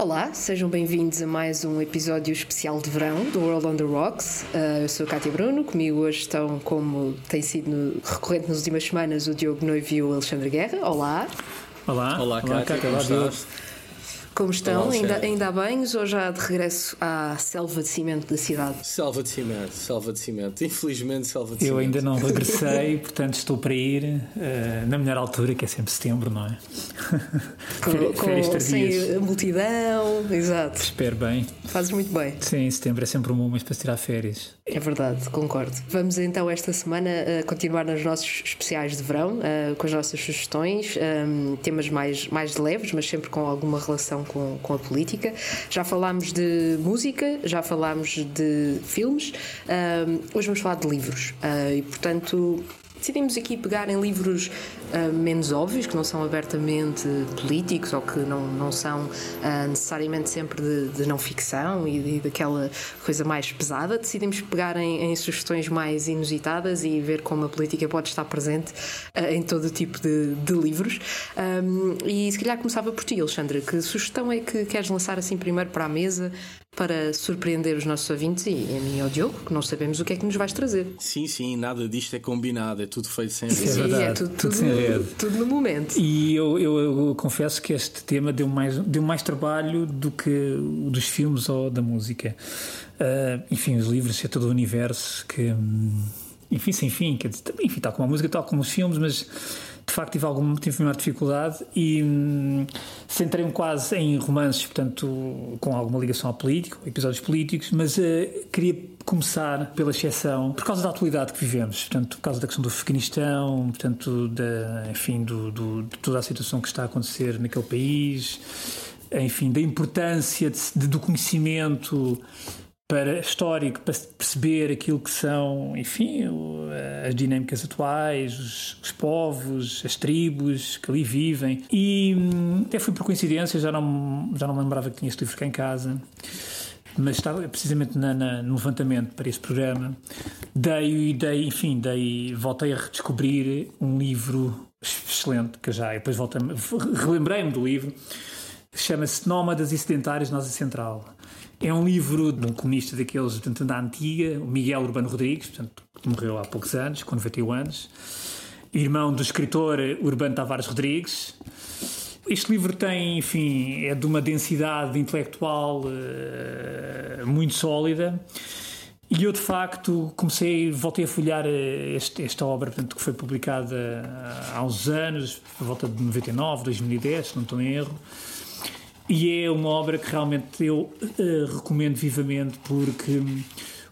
Olá, sejam bem-vindos a mais um episódio especial de verão do World on the Rocks. Uh, eu sou a Cátia Bruno, comigo hoje estão, como tem sido no, recorrente nas últimas semanas, o Diogo Noivo e o Alexandre Guerra. Olá. Olá. Olá, Cátia. Olá, Olá, estás? Como estão? Olá, ainda, ainda há banhos ou já de regresso à selva de cimento da cidade? Selva de cimento, selva de cimento. Infelizmente, selva de cimento. Eu ainda não regressei, portanto estou para ir uh, na melhor altura, que é sempre setembro, não é? Com, com sem a multidão, exato. Espero bem. Fazes muito bem. Sim, setembro é sempre um bom mês para tirar férias. É verdade, concordo. Vamos então esta semana uh, continuar nos nossos especiais de verão, uh, com as nossas sugestões, um, temas mais, mais leves, mas sempre com alguma relação com, com a política. Já falámos de música, já falámos de filmes, um, hoje vamos falar de livros. Uh, e portanto, decidimos aqui pegar em livros uh, menos óbvios, que não são abertamente políticos ou que não, não são uh, necessariamente sempre de, de, não ficção e, e daquela coisa mais pesada. Decidimos pegar em, em, sugestões mais inusitadas e ver como a política pode estar presente uh, em todo tipo de, de livros. Um, e se calhar começava por ti, Alexandra, que sugestão é que queres lançar assim primeiro para a mesa para surpreender os nossos ouvintes e a mim e ao Diogo, que não sabemos o que é que nos vais trazer. Sim, sim, nada disto é combinado, é tudo feito sem rede. Sim, é, é tudo, tudo, sem rede. Tudo no momento. E eu, eu, eu, confesso que este tema deu mais, deu mais trabalho do que o dos filmes ou da música. Uh, enfim, os livros, é todo o universo que. Enfim, sem fim, quer dizer, enfim, tal como a música, tal como os filmes, mas de facto tive, alguma, tive maior dificuldade e hum, centrei-me quase em romances, portanto, com alguma ligação ao político, episódios políticos, mas uh, queria começar pela exceção, por causa da atualidade que vivemos, portanto, por causa da questão do Afeganistão, portanto, da, enfim, do, do, de toda a situação que está a acontecer naquele país, enfim, da importância de, de, do conhecimento para histórico, para perceber aquilo que são, enfim, as dinâmicas atuais, os, os, povos, as tribos que ali vivem. E até foi por coincidência, já não, já não me lembrava que tinha este livro cá em casa, mas estava precisamente na, na, no levantamento para este programa. Dei, dei, enfim, dei, voltei a redescobrir um livro excelente, que já depois voltei, relembrei-me do livro, chama-se Nómadas e Sedentários na Ásia Central. É um livro de um comunista daqueles portanto, da antiga, o Miguel Urbano Rodrigues, portanto, que morreu há poucos anos, com 91 anos, irmão do escritor Urbano Tavares Rodrigues. Este livro tem, enfim, é de uma densidade intelectual uh, muito sólida. E eu, de facto, comecei, voltei a folhear este, esta obra, portanto, que foi publicada há uns anos, por volta de 99, 2010, se não estou em erro. E é uma obra que realmente eu uh, recomendo vivamente porque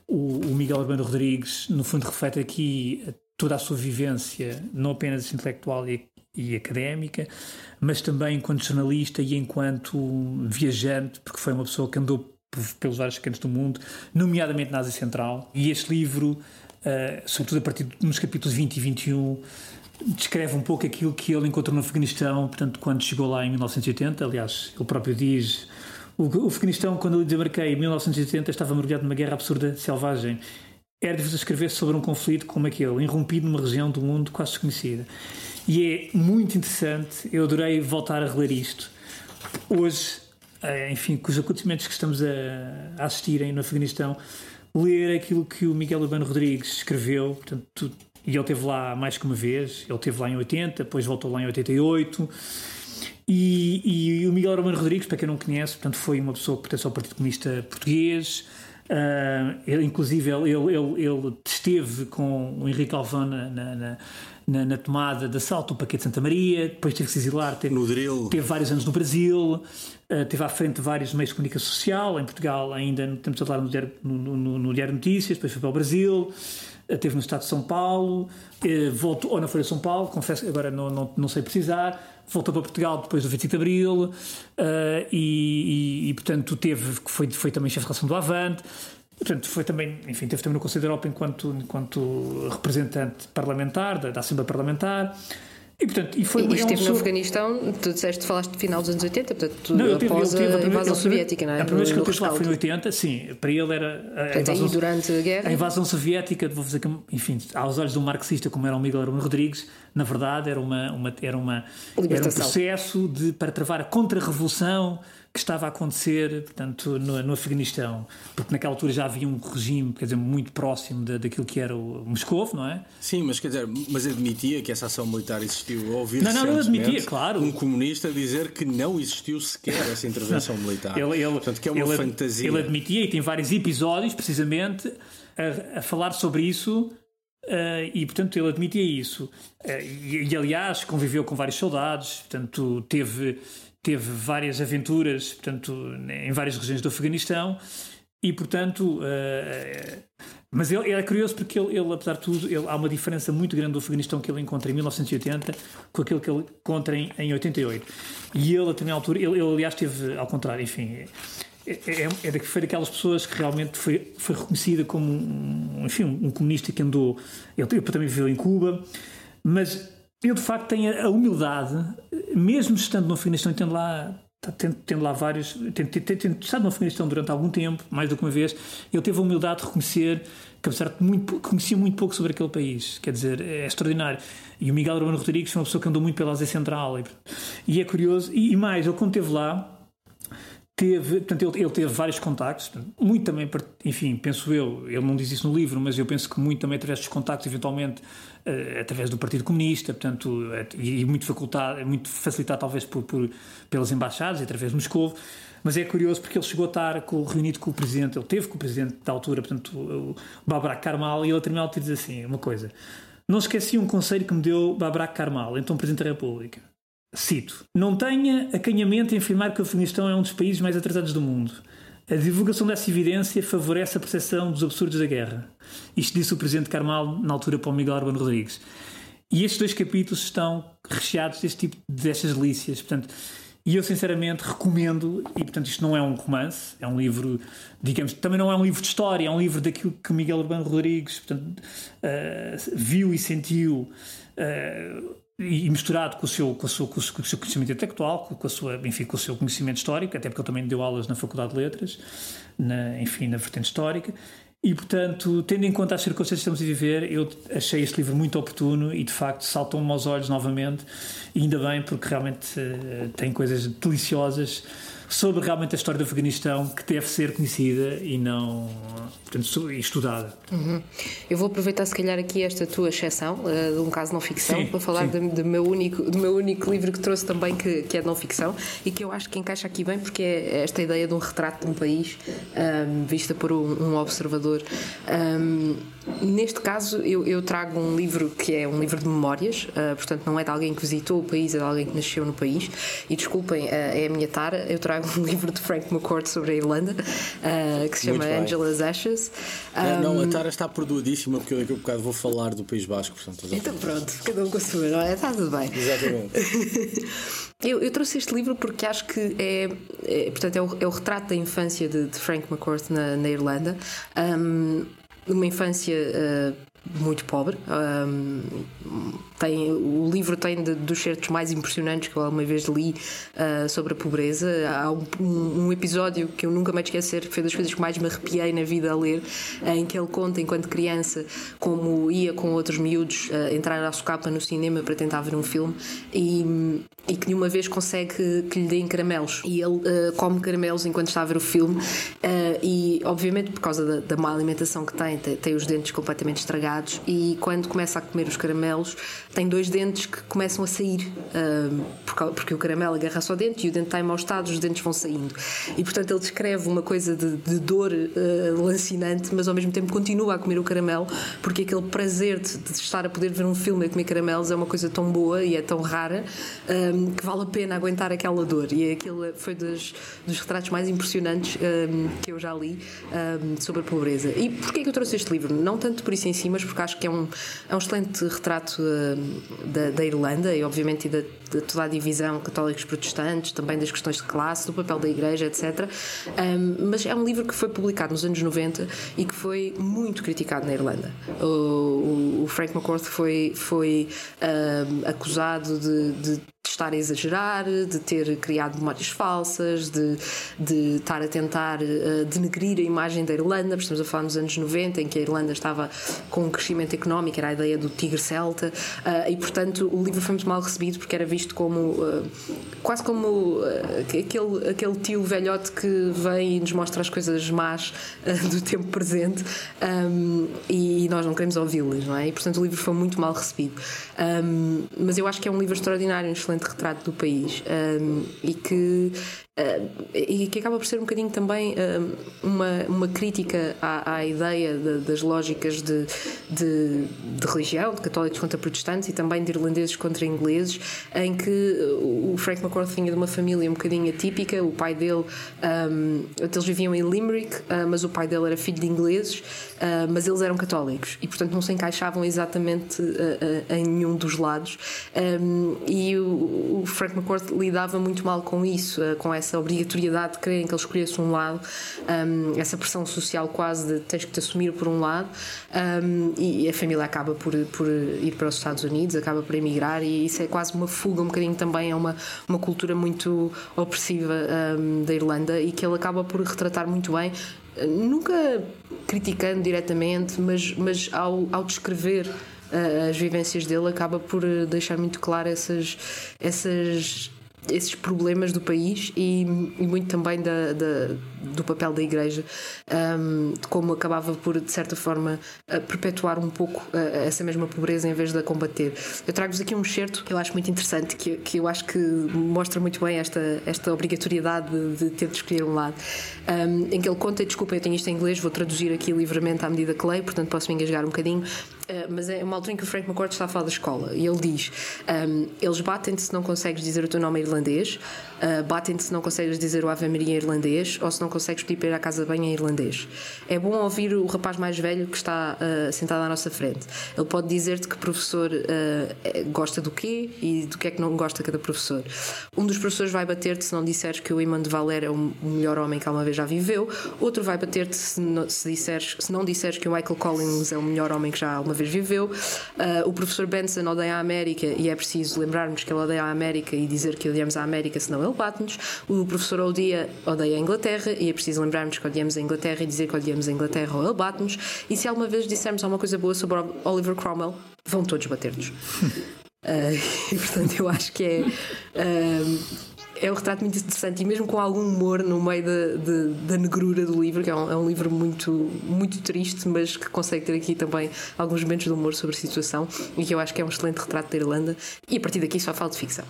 o, o, Miguel Urbano Rodrigues, no fundo, reflete aqui toda a sua vivência, não apenas intelectual e, e académica, mas também enquanto jornalista e enquanto viajante, porque foi uma pessoa que andou pelos vários cantos do mundo, nomeadamente na Ásia Central. E este livro, uh, sobretudo a partir dos capítulos 20 e 21, descreve um pouco aquilo que ele encontrou no Afeganistão, portanto, quando chegou lá em 1980. Aliás, ele próprio diz: o Afeganistão, quando eu desembarquei em 1980, estava mergulhado numa guerra absurda, selvagem. Era difícil escrever sobre um conflito como aquele, irrompido numa região do mundo quase desconhecida. E é muito interessante, eu adorei voltar a reler isto. Hoje, eh, enfim, com os acontecimentos que estamos a assistir no Afeganistão, ler aquilo que o Miguel Urbano Rodrigues escreveu, portanto, e ele esteve lá mais que uma vez. Ele esteve lá em 80, depois voltou lá em 88. E, e o Miguel Romano Rodrigues, para quem não conhece, portanto, foi uma pessoa que pertence ao Partido Comunista Português. Uh, ele, inclusive, ele, ele, ele, esteve com o Henrique Alvão na, na, na, na, tomada de assalto do Paquete de Santa Maria, depois teve que se exilar, teve, no drill. teve vários anos no Brasil, uh, teve à frente vários meios de comunicação social, em Portugal ainda, temos a falar no Diário, no, no, no Diário Notícias, depois foi para o Brasil. teve no Estado de São Paulo, voltou, ou na Folha de São Paulo, confesso agora não, não, não sei precisar, voltou para Portugal depois do 25 de Abril uh, e, e, e, portanto, teve, foi, foi também chefe de relação do Avante. Portanto, foi também, enfim, teve também no Conselho da Europa enquanto, enquanto representante parlamentar da, da Assembleia Parlamentar. E, portanto, e foi e esteve no Afeganistão, tu disseste, falaste de final dos anos 80, portanto, não, tive, após eu tive, a, a invasão soviética, não é? A primeira vez que eu tive lá foi em 80, sim, para ele era a, portanto, invasão, durante a guerra. A invasão soviética, vou dizer que, enfim, aos olhos de um marxista como era o Miguel Armando Rodrigues, na verdade era, uma, uma, era, uma, era um processo de, para travar a contra-revolução que estava a acontecer, portanto, no, no, Afeganistão, porque naquela altura já havia um regime, quer dizer, muito próximo de, daquilo que era o Moscou, não é? Sim, mas quer dizer, mas admitia que essa ação militar existiu. Ouvir não, não, ele admitia, claro. Um comunista dizer que não existiu sequer essa intervenção militar. ele, ele, portanto, que é uma ele, fantasia. Ele admitia e tem vários episódios, precisamente, a, a falar sobre isso. Uh, e portanto ele admitia isso uh, e, e, aliás conviveu com vários soldados portanto teve teve várias aventuras, portanto, em várias regiões do Afeganistão e, portanto, uh, mas ele, é curioso porque ele, ele apesar de tudo, ele, há uma diferença muito grande do Afeganistão que ele encontra em 1980 com aquilo que ele encontra em, em 88. E ele, a determinada altura, ele, ele aliás teve, ao contrário, enfim, é, é, é, foi daquelas pessoas que realmente foi, foi reconhecida como um, enfim, um comunista que andou, ele, ele também viveu em Cuba, mas ele de facto tem a humildade, mesmo estando no Afeganistão tendo lá, tendo, tendo lá vários, tendo, tendo, tendo, estado no Afeganistão durante algum tempo, mais do que uma vez, ele teve a humildade de reconhecer que apesar de muito, conhecia muito pouco sobre aquele país, quer dizer, é extraordinário. E o Miguel Urbano Rodrigues foi uma pessoa que andou muito pela Ásia Central e, e é curioso, e, e mais, ele quando esteve lá, teve, portanto, ele, ele, teve vários contactos, muito também, enfim, penso eu, ele não diz isso no livro, mas eu penso que muito também através dos contactos, eventualmente, uh, através do Partido Comunista, portanto, uh, e, muito facultado, muito facilitado talvez por, por, pelas embaixadas, através de Moscou, mas é curioso porque ele chegou a estar com, reunido com o Presidente, ele teve com o Presidente da altura, portanto, o, o Babrak Karmal, e ele a terminar dizer assim, uma coisa, não esqueci um conselho que me deu Babrak Karmal, então Presidente da República, cito, não tenha acanhamento em afirmar que o Afeganistão é um dos países mais atrasados do mundo, a divulgação dessa evidência favorece a percepção dos absurdos da guerra. Isto disse o Presidente Carmal na altura para o Miguel Urbano Rodrigues. E estes dois capítulos estão recheados deste tipo destas delícias. Portanto, e eu sinceramente recomendo, e portanto isto não é um romance, é um livro, digamos, também não é um livro de história, é um livro daquilo que Miguel Urbano Rodrigues portanto, uh, viu e sentiu. Uh, e misturado com o seu, com o seu, com o seu conhecimento intelectual, com, a sua, enfim, com o seu conhecimento histórico, até porque ele também deu aulas na Faculdade de Letras, na, enfim, na vertente histórica, e, portanto, tendo em conta as circunstâncias que estamos a viver, eu achei este livro muito oportuno e, de facto, saltou-me aos olhos novamente. E ainda bem, porque realmente uh, tem coisas deliciosas sobre realmente a história do Afeganistão que deve ser conhecida e não portanto, estudada. Uhum. Eu vou aproveitar se calhar aqui esta tua exceção uh, de um caso não ficção sim, para falar do, do, meu único, do meu único livro que trouxe também que, que é de não ficção e que eu acho que encaixa aqui bem porque é esta ideia de um retrato de um país um, vista por um, um observador. Um, neste caso eu, eu, trago um livro que é um livro de memórias, uh, portanto não é de alguém que visitou o país, é de alguém que nasceu no país e desculpem, uh, é a minha tara, eu trago um livro de Frank McCourt sobre a Irlanda uh, que se chama Angela's Ashes. Um, não, a Tara está perdoadíssima porque eu daqui a bocado vou falar do País Basco. Portanto, então pronto, cada um com a sua, não é? Está tudo bem. Exatamente. eu, eu, trouxe este livro porque acho que é, é portanto, é o, é o, retrato da infância de, de Frank McCourt na, na Irlanda. Um, uma infância uh, muito pobre. Um, tem, o livro tem de, dos certos mais impressionantes que eu alguma vez li uh, sobre a pobreza. Há um, um, episódio que eu nunca mais esquecer, que foi das coisas que mais me arrepiei na vida a ler, em que ele conta, enquanto criança, como ia com outros miúdos uh, entrar à socapa no cinema para tentar ver um filme e, e que nenhuma vez consegue que lhe deem caramelos. E ele uh, come caramelos enquanto está a ver o filme e, obviamente, por causa da, da má alimentação que tem, tem, tem os dentes completamente estragados e quando começa a comer os caramelos tem dois dentes que começam a sair porque o caramelo agarra-se ao dente e o dente está em mau estado, os dentes vão saindo. E portanto ele descreve uma coisa de, de dor uh, lancinante mas ao mesmo tempo continua a comer o caramelo porque aquele prazer de, de, estar a poder ver um filme e comer caramelos é uma coisa tão boa e é tão rara um, que vale a pena aguentar aquela dor. E aquilo foi dos, dos retratos mais impressionantes um, que eu já li um, sobre a pobreza. E porquê é que eu trouxe este livro? não tanto por isso em si mas porque acho que é um, é um excelente retrato da, da, Irlanda e, obviamente, da, de toda a divisão católicos-protestantes, também das questões de classe, do papel da Igreja, etc. Um, mas é um livro que foi publicado nos anos 90 e que foi muito criticado na Irlanda. O, o, o Frank McCourt foi, foi um, acusado de, de de estar a exagerar, de ter criado memórias falsas, de, de estar a tentar uh, denegrir a imagem da Irlanda, estamos a falar nos anos 90, em que a Irlanda estava com um crescimento económico, era a ideia do tigre celta, uh, e portanto o livro foi muito mal recebido porque era visto como uh, quase como aquele, aquele tio velhote que vem e nos mostra as coisas más do tempo presente um, e nós não queremos ouvi-las, não é? E portanto o livro foi muito mal recebido. Um, mas eu acho que é um livro extraordinário, um excelente retrato do país um, e que Uh, e que acaba por ser um bocadinho também uh, uma, uma crítica à, à ideia de, das lógicas de, de, de, religião, de católicos contra protestantes e também de irlandeses contra ingleses, em que o Frank McCourt vinha de uma família um bocadinho atípica, o pai dele, um, eles viviam em Limerick, uh, mas o pai dele era filho de ingleses, mas eles eram católicos e portanto não se encaixavam exatamente em nenhum dos lados. Um, e o, o Frank McCourt lidava muito mal com isso, com essa essa obrigatoriedade de quererem que ele escolhesse um lado, um, essa pressão social quase de tens que te assumir por um lado, um, e a família acaba por, por ir para os Estados Unidos, acaba por emigrar, e isso é quase uma fuga, um bocadinho também, é uma, uma cultura muito opressiva um, da Irlanda e que ele acaba por retratar muito bem nunca criticando diretamente, mas, mas ao, ao descrever uh, as vivências dele, acaba por deixar muito claro essas, essas esses problemas do país e, e muito também da, da, do papel da Igreja, um, como acabava por, de certa forma, perpetuar um pouco essa mesma pobreza em vez de a combater. Eu trago-vos aqui um excerto que eu acho muito interessante, que, que eu acho que mostra muito bem esta, esta obrigatoriedade de, de ter de escolher um lado, um, em que ele conta, desculpa, eu tenho isto em inglês, vou traduzir aqui livremente à medida que leio, portanto posso me engasgar um bocadinho. Uh, mas é uma altura em que o Frank McCourt está a falar da escola. E ele diz: um, Eles batem-te se não consegues dizer o teu nome irlandês, uh, batem-te se não consegues dizer o Ave Maria em irlandês ou se não consegues pedir para ir à casa de banho em irlandês. É bom ouvir o rapaz mais velho que está uh, sentado à nossa frente. Ele pode dizer-te que professor uh, gosta do quê e do que é que não gosta cada professor. Um dos professores vai bater-te se não disseres que o Iman de Valer é o melhor homem que alguma vez já viveu, outro vai bater-te se, não, se, disseres, se não disseres que o Michael Collins é o melhor homem que já alguma vez viveu. O professor Benson odeia a América e é preciso lembrarmos que ele odeia a América e dizer que odiamos a América, senão ele bate-nos. O professor odeia, odeia a Inglaterra e é preciso lembrarmos que odiamos a Inglaterra e dizer que odiamos a Inglaterra ou ele bate-nos. E se alguma vez dissermos alguma coisa boa sobre Oliver Cromwell, vão todos bater-nos. uh, e portanto eu acho que é. Uh, é um retrato muito interessante e mesmo com algum humor no meio da, da, da negrura do livro, que é um, é um, livro muito, muito triste, mas que consegue ter aqui também alguns momentos de humor sobre a situação e que eu acho que é um excelente retrato da Irlanda. E a partir daqui só falo de ficção.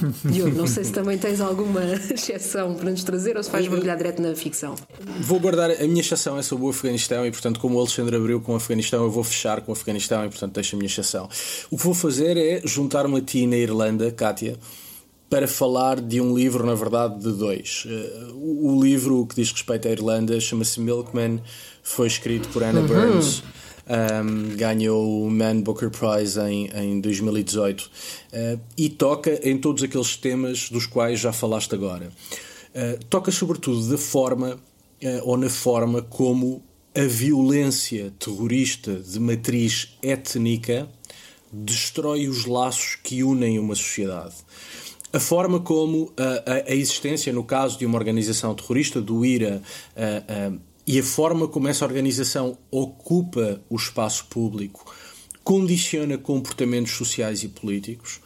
Diogo, não sei se também tens alguma exceção para nos trazer ou se vais mergulhar direto na ficção. Vou guardar, a minha exceção é sobre o Afeganistão e, portanto, como o Alexandre abriu com o Afeganistão, eu vou fechar com o Afeganistão e, portanto, deixo a minha exceção. O que vou fazer é juntar-me a ti na Irlanda, Kátia, para falar de um livro, na verdade, de dois. Uh, o livro que diz respeito à Irlanda chama-se Milkman, foi escrito por Anna uhum. Burns um, ganhou o Man Booker Prize em, em 2018 uh, e toca em todos aqueles temas dos quais já falaste agora. Uh, toca sobretudo da forma ou na forma como a violência terrorista de matriz étnica destrói os laços que unem uma sociedade. A forma como a, a, existência, no caso de uma organização terrorista, do IRA, e a forma como essa organização ocupa o espaço público condiciona comportamentos sociais e políticos,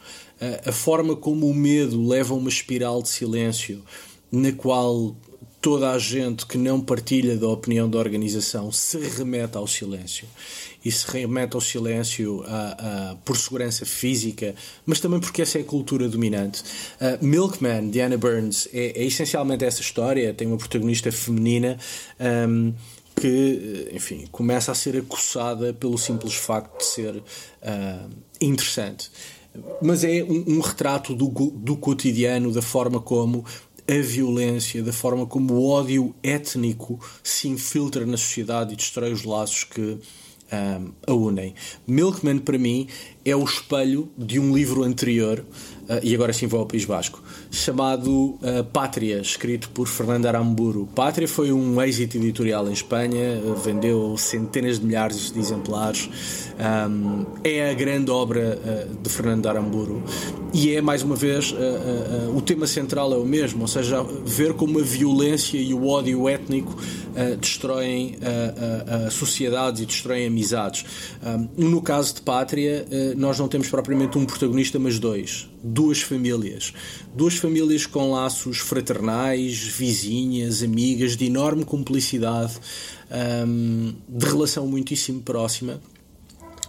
a forma como o medo leva a uma espiral de silêncio na qual toda a gente que não partilha da opinião da organização se remete ao silêncio e se remete ao silêncio por segurança física, mas também porque essa é a cultura dominante. Uh, Milkman, de Anna Burns, é, é, essencialmente essa história. Tem uma protagonista feminina. Um, que, enfim, começa a ser acossada pelo simples facto de ser uh, interessante. Mas é um, um retrato do, do, cotidiano, da forma como a violência, da forma como o ódio étnico se infiltra na sociedade e destrói os laços que um, a unem. Milkman, para mim, é o espelho de um livro anterior, uh, e agora sim vou ao País Basco, chamado uh, Pátria, escrito por Fernando Aramburu. Pátria foi um êxito editorial em Espanha, uh, vendeu centenas de milhares de exemplares, um, é a grande obra de Fernando Aramburu e é, mais uma vez, o tema central é o mesmo, ou seja, ver como a violência e o ódio étnico destroem sociedades e destroem amizades. Um, no caso de Pátria, nós não temos propriamente um protagonista, mas dois. Duas famílias. Duas famílias com laços fraternais, vizinhas, amigas, de enorme cumplicidade, um, de relação muitíssimo próxima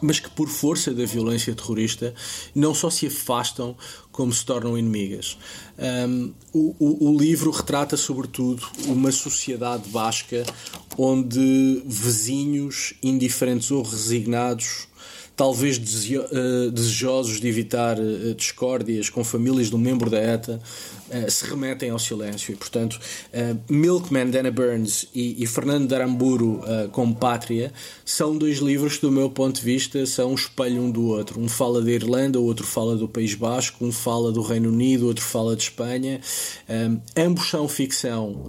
mas que por força da violência terrorista não só se afastam como se tornam inimigas. Um, o, o, livro retrata sobretudo uma sociedade basca onde vizinhos indiferentes ou resignados talvez eh, desejosos de evitar eh, discórdias com famílias de um membro da ETA, eh, se remetem ao silêncio. E, portanto, Milkman, Dana Burns e, Fernando Daramburu com Pátria são dois livros que, do meu ponto de vista, são um espelho um do outro. Um fala da Irlanda, o outro fala do País Basco, um fala do Reino Unido, o outro fala de Espanha. ambos são ficção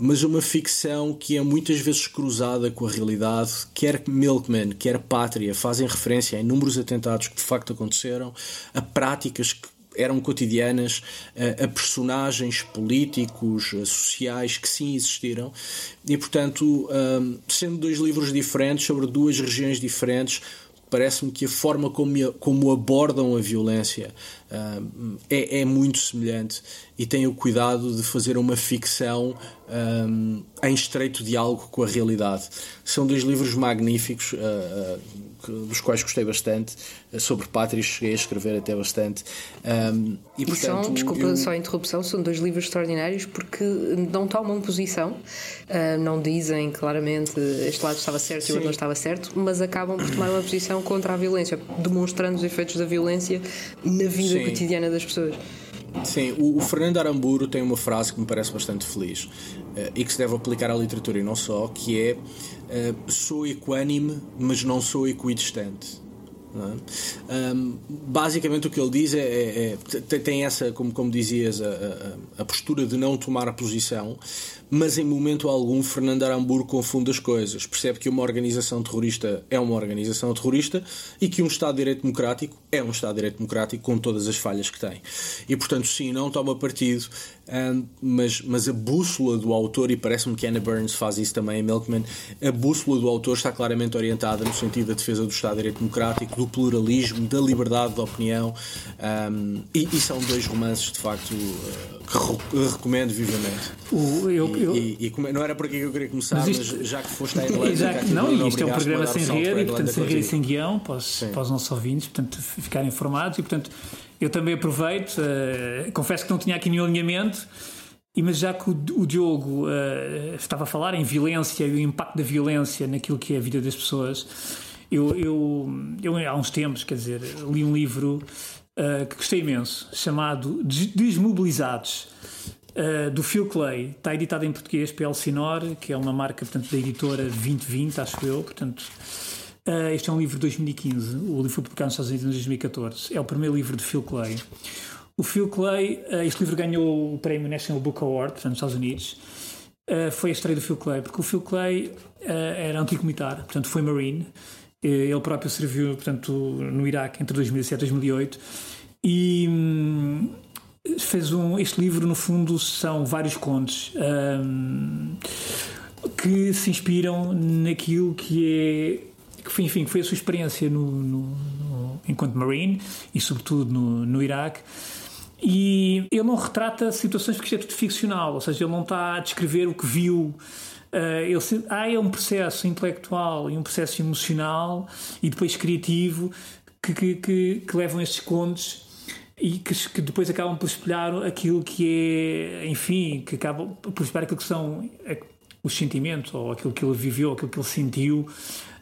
mas uma ficção que é muitas vezes cruzada com a realidade. Quer Milkman, quer Pátria fazem referência a inúmeros atentados que de facto aconteceram, a práticas que eram cotidianas, a, personagens políticos, sociais que sim existiram. E, portanto, sendo dois livros diferentes sobre duas regiões diferentes, parece-me que a forma como, como abordam a violência é, é, muito semelhante e tem o cuidado de fazer uma ficção um, em estreito diálogo com a realidade. São dois livros magníficos, uh, uh, dos quais gostei bastante. Uh, sobre Pátria cheguei a escrever até bastante. Um, e, portanto, são, desculpa eu... só a interrupção, são dois livros extraordinários porque não tomam posição, não dizem claramente este lado estava certo Sim. e o outro não estava certo, mas acabam por tomar uma posição contra a violência, demonstrando os efeitos da violência na vida Sim. cotidiana das pessoas. Sim, o, o, Fernando Aramburu tem uma frase que me parece bastante feliz uh, e que se deve aplicar à literatura e não só, que é uh, sou equânime, mas não sou equidistante. É? Um, basicamente o que ele diz é, é, é, tem essa, como, como dizias, a, a, a, postura de não tomar posição, mas em momento algum Fernando Aramburu confunde as coisas. Percebe que uma organização terrorista é uma organização terrorista e que um Estado de Direito Democrático é um Estado de Direito Democrático com todas as falhas que tem. E portanto, sim, não toma partido, mas, mas a bússola do autor, e parece-me que Anna Burns faz isso também Milkman, a bússola do autor está claramente orientada no sentido da defesa do Estado de Direito Democrático, do pluralismo, da liberdade de opinião, um, e, e, são dois romances de facto uh, que recomendo vivamente. O, eu, e, eu... E, e, não era por aqui que eu queria começar, mas, isto... mas já que foste à Irlanda. Exato, não, e isto é um programa sem rede, e portanto sem rede e sem guião para os, para os nossos ouvintes, portanto ficarem informados, e portanto eu também aproveito, uh, confesso que não tinha aqui nenhum alinhamento. Mas já que o, o Diogo uh, estava a falar em violência e o impacto da violência naquilo que é a vida das pessoas, eu, eu, eu há uns tempos, quer dizer, li um livro uh, que gostei imenso, chamado Desmobilizados, uh, do Phil Clay. Está editado em português pela Elsinore, que é uma marca portanto, da editora 2020, acho eu. Portanto, uh, este é um livro de 2015. O livro foi publicado nos Estados Unidos em 2014. É o primeiro livro de Phil Clay. O Phil Clay, este livro ganhou o prémio National Book Award, portanto, nos Estados Unidos. Foi a estreia do Phil Clay, porque o Phil Clay era antigo militar, portanto foi Marine. Ele próprio serviu, portanto, no Iraque entre 2007 e 2008 e hum, fez um. Este livro, no fundo, são vários contos hum, que se inspiram naquilo que é. Que, enfim, foi a sua experiência no, no, no enquanto Marine e, sobretudo, no, no Iraque. E ele não retrata situações porque isto é tudo ficcional, ou seja, ele não está a descrever o que viu Uh, ele, há é um processo intelectual e um processo emocional e depois criativo que, que, que, que levam estes contos e que, que, depois acabam por espelhar aquilo que é, enfim, que acabam por espelhar aquilo que são é, os sentimentos ou aquilo que ele viveu, aquilo que ele sentiu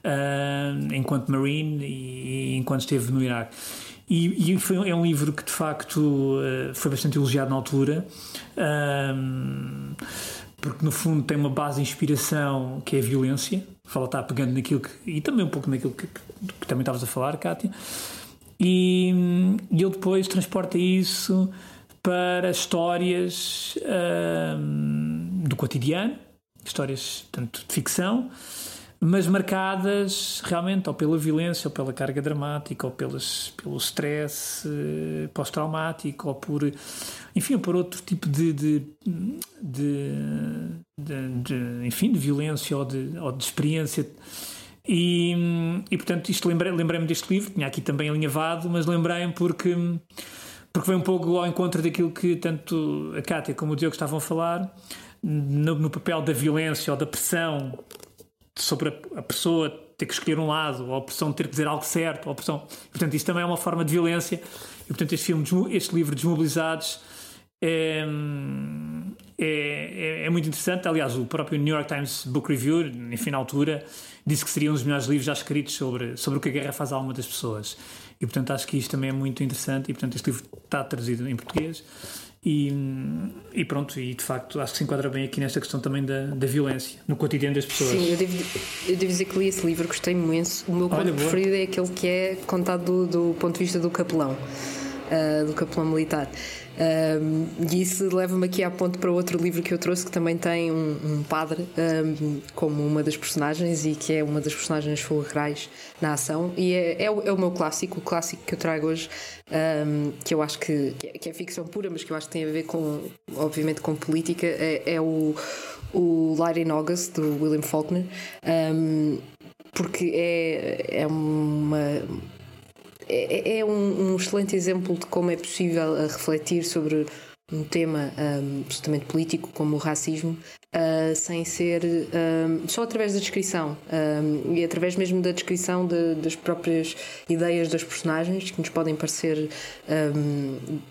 uh, enquanto Marine e, e, enquanto esteve no Iraque. E, e foi, é um livro que de facto uh, foi bastante elogiado na altura. Uh, porque no fundo tem uma base de inspiração que é a violência. Fala, está pegando naquilo que. e também um pouco naquilo que, que, também estavas a falar, Kátia. E, e ele depois transporta isso para histórias hum, do cotidiano, histórias tanto de ficção, mas marcadas realmente ou pela violência, ou pela carga dramática, ou pelas, pelo stress uh, pós-traumático, ou por, enfim, por outro tipo de, de, de, de, enfim, de violência ou de, ou de experiência. E, e portanto, isto lembrei-me lembrei deste livro, tinha aqui também alinhavado, mas lembrei-me porque, porque vem um pouco ao encontro daquilo que tanto a Cátia como o Diogo estavam a falar, no, no papel da violência ou da pressão sobre a, a, pessoa ter que escolher um lado, ou a pressão de ter que dizer algo certo, ou a pressão. Portanto, isto também é uma forma de violência. E, portanto, este filme, este livro, Desmobilizados, é, é, é, é, muito interessante. Aliás, o próprio New York Times Book Review, enfim, na altura, disse que seria um dos melhores livros já escritos sobre, sobre o que a guerra faz à alma das pessoas. E, portanto, acho que isto também é muito interessante. E, portanto, este livro está traduzido em português. E, e, pronto, e de facto acho que se enquadra bem aqui nesta questão também da, da violência no cotidiano das pessoas. Sim, eu devo, eu devo dizer que li esse livro, gostei imenso. O meu conto preferido é aquele que é contado do, do ponto de vista do capelão, uh, do capelão militar. Um, e isso leva-me aqui a ponto para outro livro que eu trouxe que também tem um, um padre um, como uma das personagens e que é uma das personagens fulcrais na ação e é, é, o, é o meu clássico, o clássico que eu trago hoje que eu acho que, que é ficção pura mas que eu acho que tem a ver com obviamente com política é, é o, o Light in August do William Faulkner porque é, é uma é, é um, um, excelente exemplo de como é possível uh, refletir sobre um tema um, absolutamente político como o racismo uh, sem ser um, só através da descrição um, e através mesmo da descrição de, das próprias ideias dos personagens que nos podem parecer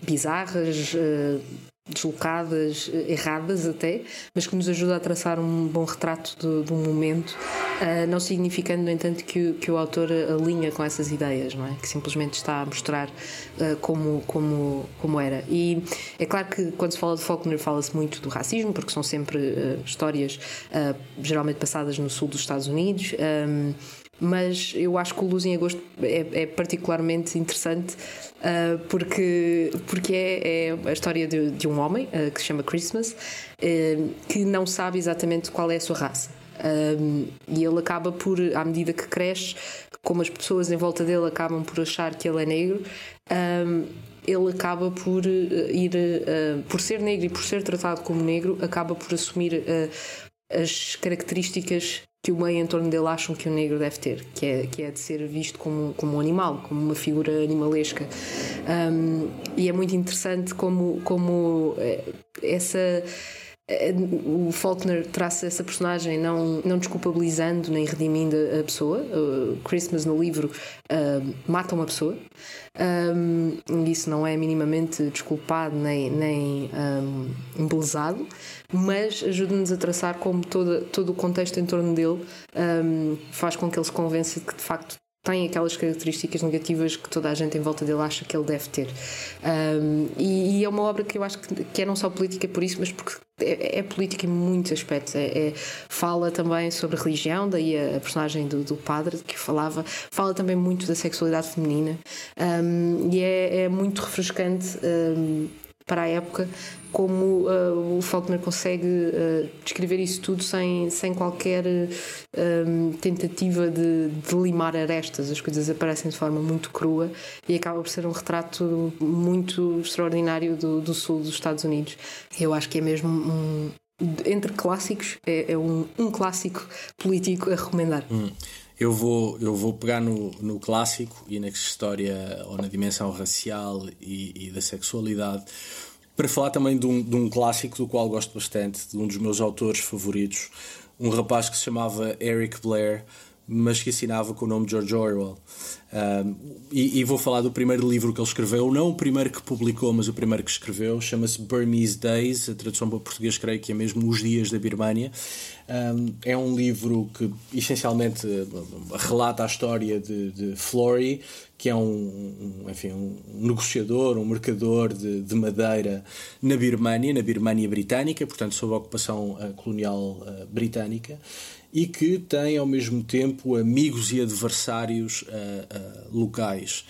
bizarras uh, deslocadas, eh, erradas até, mas que nos ajuda a traçar um bom retrato de, um momento, uh, não significando, no entanto, que, que o autor alinha com essas ideias, não é? Que simplesmente está a mostrar uh, como, como, como era. E é claro que quando se fala de Faulkner fala-se muito do racismo, porque são sempre uh, histórias geralmente passadas no sul dos Estados Unidos. Um, mas eu acho que o Luz em Agosto é, é particularmente interessante uh, porque, porque é, é, a história de, de um homem uh, que se chama Christmas uh, que não sabe exatamente qual é a sua raça. e ele acaba por, à medida que cresce, como as pessoas em volta dele acabam por achar que ele é negro, ele acaba por ir, por ser negro e por ser tratado como negro, acaba por assumir as características que o meio em torno dele acham que o negro deve ter, que é, que é de ser visto como, como um animal, como uma figura animalesca. Um, e é muito interessante como, como eh, essa o Faulkner traça essa personagem não, não desculpabilizando nem redimindo a pessoa. Christmas no livro uh, mata uma pessoa. Um, isso não é minimamente desculpado nem, nem um, embelezado, mas ajuda-nos a traçar como todo, todo o contexto em torno dele um, faz com que ele se convença de que de facto tem aquelas características negativas que toda a gente em volta dele acha que ele deve ter. Um, e, e, é uma obra que eu acho que, que, é não só política por isso, mas porque é, é política em muitos aspectos. É, é, fala também sobre religião, daí a, a personagem do, do, padre que falava, fala também muito da sexualidade feminina um, e é, é, muito refrescante. Um, para a época, como uh, o Faulkner consegue uh, descrever isso tudo sem, sem qualquer uh, tentativa de, de, limar arestas. As coisas aparecem de forma muito crua e acaba por ser um retrato muito extraordinário do, do sul dos Estados Unidos. Eu acho que é mesmo um. Entre clássicos, é, é um, um clássico político a recomendar. Hum. Eu vou, eu vou pegar no, no clássico e na história ou na dimensão racial e, e da sexualidade para falar também de um, de um clássico do qual gosto bastante, de um dos meus autores favoritos, um rapaz que se chamava Eric Blair, mas que assinava com o nome George Orwell. e, e, vou falar do primeiro livro que ele escreveu, não o primeiro que publicou, mas o primeiro que escreveu, chama-se Burmese Days, a tradução para português creio que é mesmo Os Dias da Birmânia. Um, é um livro que essencialmente relata a história de, de Flory, que é um, um, enfim, um negociador, um mercador de, de, madeira na Birmânia, na Birmânia britânica, portanto sob a ocupação uh, colonial uh, britânica e que tem ao mesmo tempo amigos e adversários uh, uh, locais.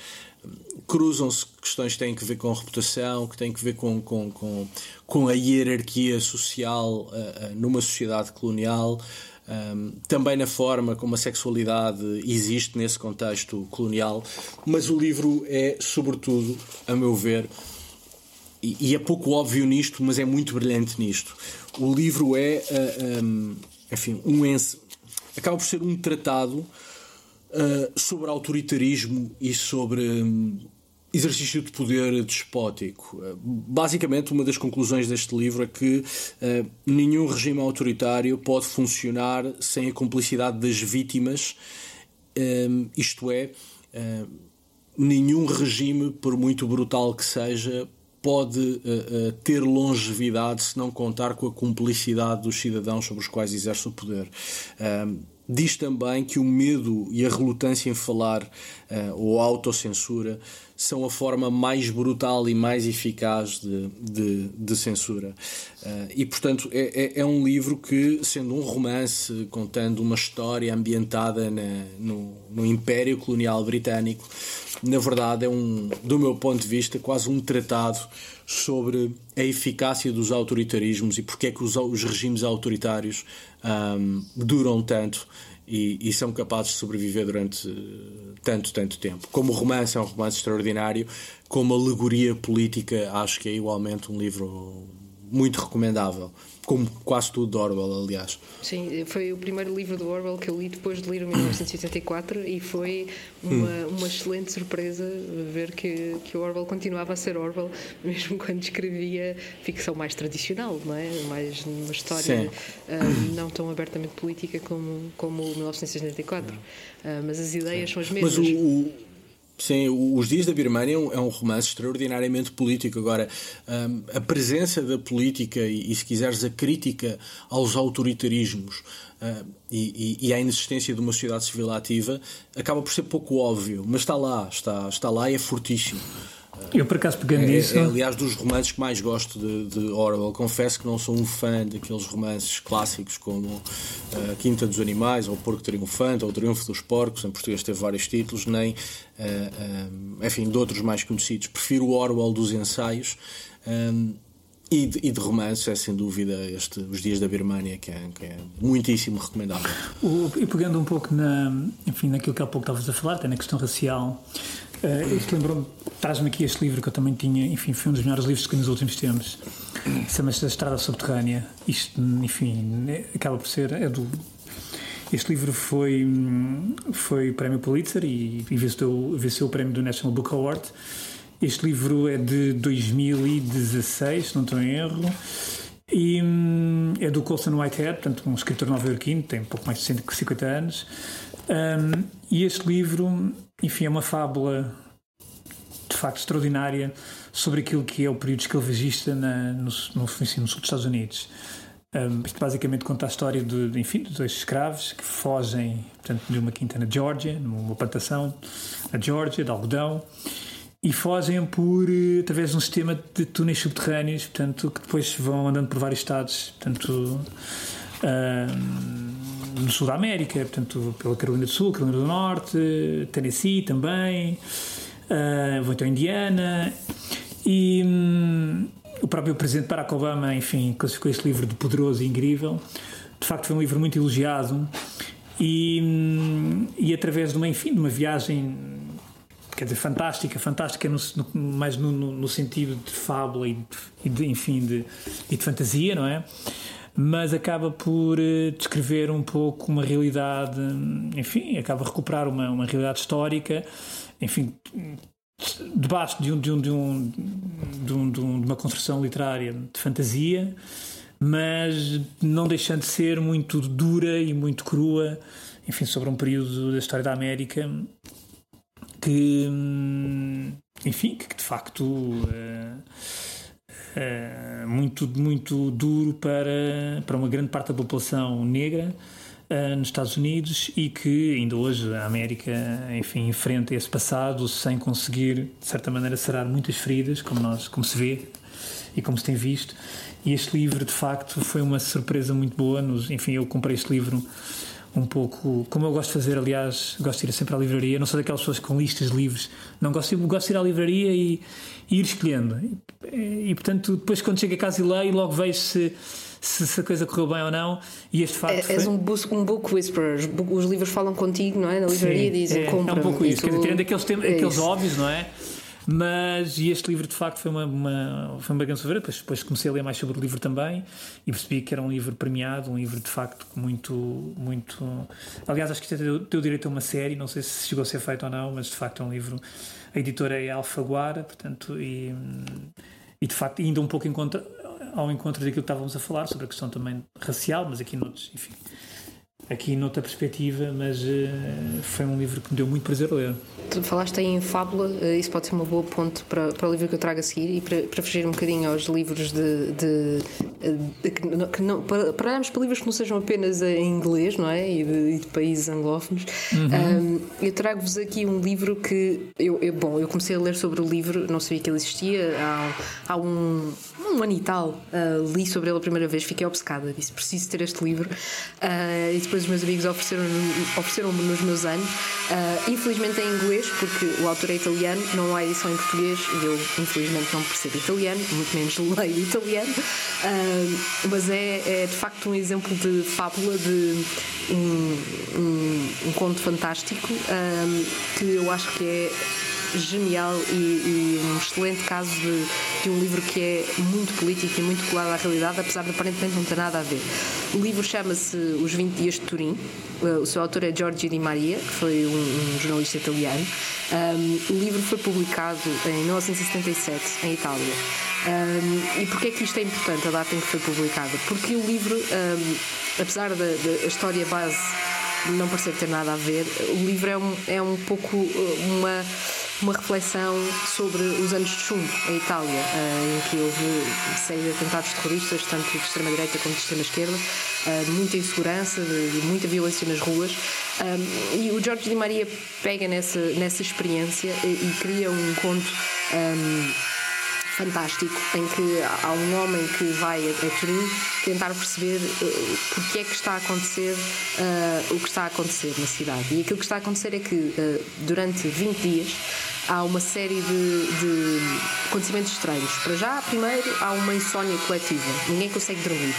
Cruzam-se questões que têm que ver com reputação, que têm que ver com, com, com, com a hierarquia social uh, numa sociedade colonial. Um, também na forma como a sexualidade existe nesse contexto colonial, mas o livro é, sobretudo, a meu ver, e, e é pouco óbvio nisto, mas é muito brilhante nisto. O livro é uh, um, enfim, um ens... acaba por ser um tratado uh, sobre autoritarismo e sobre um, exercício de poder despótico. Uh, basicamente, uma das conclusões deste livro é que uh, nenhum regime autoritário pode funcionar sem a cumplicidade das vítimas, um, isto é, nenhum regime, por muito brutal que seja, pode uh, uh, ter longevidade se não contar com a cumplicidade dos cidadãos sobre os quais exerce o poder. diz também que o medo e a relutância em falar uh, ou a autocensura são a forma mais brutal e mais eficaz de, de, de censura. Uh, e, portanto, é, é, é, um livro que, sendo um romance contando uma história ambientada na, no, no Império Colonial Britânico, na verdade, é um, do meu ponto de vista, quase um tratado sobre a eficácia dos autoritarismos e porque é que os, os regimes autoritários um, duram tanto e, e, são capazes de sobreviver durante tanto, tanto tempo. Como romance é um romance extraordinário, como alegoria política, acho que é igualmente um livro muito recomendável como quase tudo de Orwell, aliás. Sim, foi o primeiro livro do Orwell que eu li depois de ler o 1984 e foi uma, hum. uma excelente surpresa ver que, que o Orwell continuava a ser Orwell, mesmo quando escrevia ficção mais tradicional, não é? Mais uma história uh, não tão abertamente política como, como o 1984. Uh, ah, mas as ideias Sim. são as mesmas. Mas o, o Sim, Os Dias da Birmania é um, é romance extraordinariamente político. Agora, um, a presença da política e, se quiseres, a crítica aos autoritarismos e, e à inexistência de uma sociedade civil ativa acaba por ser pouco óbvio, mas está lá, está, está lá e é fortíssimo. Eu, por acaso, pegando é, nisso. É, aliás, dos romances que mais gosto de, de, Orwell. Confesso que não sou um fã daqueles romances clássicos como uh, Quinta dos Animais, ou Porco Triunfante, ou Triunfo dos Porcos. Em português teve vários títulos, nem, uh, uh, enfim, de outros mais conhecidos. Prefiro o Orwell dos ensaios. Um, e de, e de romance é sem dúvida este Os Dias da Birmania, que é, que é muitíssimo recomendável. O, e pegando um pouco na, enfim, naquilo que há pouco estavas a falar, até na questão racial, Uh, isto lembrou-me, traz-me aqui este livro que eu também tinha, enfim, foi um dos melhores livros que nos últimos tempos. Chama-se A Estrada Subterrânea. Isto, enfim, é, acaba por ser. É do, este livro foi, foi prémio Pulitzer e, e venceu, venceu o prémio do National Book Award. Este livro é de 2016, se não estou em erro. E hum, é do Colson Whitehead, portanto, um escritor nova-iorquino, tem pouco mais de 150 anos. Um, e este livro enfim, é uma fábula de facto extraordinária sobre aquilo que é o período escravagista na, no, no, enfim, no sul dos Estados Unidos. Um, isto basicamente conta a história de, de, enfim, de dois escravos que fogem portanto, de uma quinta na Geórgia, numa plantação na Geórgia, de algodão, e fogem por eh, através de um sistema de túneis subterrâneos, portanto, que depois vão andando por vários estados, portanto, um, no sul da América, portanto, pela Carolina do Sul, Carolina do Norte, Tennessee também, uh, vou então Indiana. E um, o próprio presidente Barack Obama, enfim, classificou este livro de poderoso e incrível. De facto, foi um livro muito elogiado. E, um, e através de uma, enfim, de uma viagem quer dizer, fantástica, fantástica no, no, mais no, no, sentido de fábula e e de enfim, de, e de fantasia, não é? Mas acaba por eh, descrever um pouco uma realidade, enfim, acaba a recuperar uma, uma realidade histórica, enfim, debaixo de, um, de, um, de, um, de, um, de, uma construção literária de fantasia, mas não deixando de ser muito dura e muito crua, enfim, sobre um período da história da América que, hum, enfim, que de facto uh, uh, muito, muito duro para, para uma grande parte da população negra uh, nos Estados Unidos e que ainda hoje a América, enfim, enfrenta esse passado sem conseguir, de certa maneira, sarar muitas feridas, como, nós, como se vê e como se tem visto. E este livro, de facto, foi uma surpresa muito boa. Nos, enfim, eu comprei este livro um pouco como eu gosto de fazer, aliás, gosto de ir sempre à livraria. Não sou daquelas pessoas com listas de livros, não gosto, gosto de ir à livraria e, e ir escolhendo. E, e, portanto, depois quando chego a casa e leio, logo vejo se, se, se, a coisa correu bem ou não. E este facto. É, foi... És um, book, um book whisperer. Os livros falam contigo, não é? Na livraria Sim, dizem é, compra. É um pouco isso, tu... quer dizer, tirando aqueles, temas, é aqueles óbvios, não é? Mas e este livro de facto foi uma, uma, foi uma surpresa. Depois, depois comecei a ler mais sobre o livro também e percebi que era um livro premiado, um livro de facto muito. muito Aliás, acho que deu, deu direito a uma série, não sei se chegou a ser feito ou não, mas de facto é um livro. A editora é Alfaguara, portanto, e, e de facto, ainda um pouco em conta, ao encontro daquilo que estávamos a falar, sobre a questão também racial, mas aqui noutros, enfim aqui noutra perspectiva, mas uh, foi um livro que me deu muito prazer ler. Tu falaste em fábula, uh, isso pode ser uma boa ponte para, para o livro que eu trago a seguir e para, para fugir um bocadinho aos livros de. de, de que não, que não, para, para olharmos para livros que não sejam apenas em inglês, não é? E de, e de países anglófonos. Uhum. Um, eu trago-vos aqui um livro que. Eu, eu, bom, eu comecei a ler sobre o livro, não sabia que ele existia, há, há um, um ano e tal. Uh, li sobre ele a primeira vez, fiquei obcecada, disse preciso ter este livro. Uh, depois os meus amigos ofereceram-me ofereceram nos meus anos. Uh, infelizmente em inglês, porque o autor é italiano, não há edição em português e eu, infelizmente, não percebo italiano, muito menos leio italiano. Uh, mas é, é, de facto um exemplo de fábula, de um, um, um conto fantástico uh, que eu acho que é genial e, e, um excelente caso de, de, um livro que é muito político e muito colado à realidade, apesar de aparentemente não ter nada a ver. O livro chama-se Os 20 Dias de Turim. Uh, o seu autor é Giorgio Di Maria, que foi um, um jornalista italiano. Um, o livro foi publicado em 1977 em Itália. Um, e porquê é que isto é importante, a data em que foi publicado? Porque o livro, apesar da, da história base não parecer ter nada a ver, o livro é um, é um pouco uh, uma uma reflexão sobre os anos de chumbo em Itália, eh, em que houve série atentados terroristas, tanto de extrema-direita como de extrema-esquerda, eh, muita insegurança, muita violência nas ruas. Eh, e o Jorge Di Maria pega nessa, nessa experiência e, cria um conto fantástico em que há um homem que vai a, Turim tentar perceber uh, porque é que está a acontecer uh, o que está a acontecer na cidade. E aquilo que está a acontecer é que uh, durante 20 dias há uma série de, de, acontecimentos estranhos. Para já, primeiro, há uma insónia coletiva. Ninguém consegue dormir.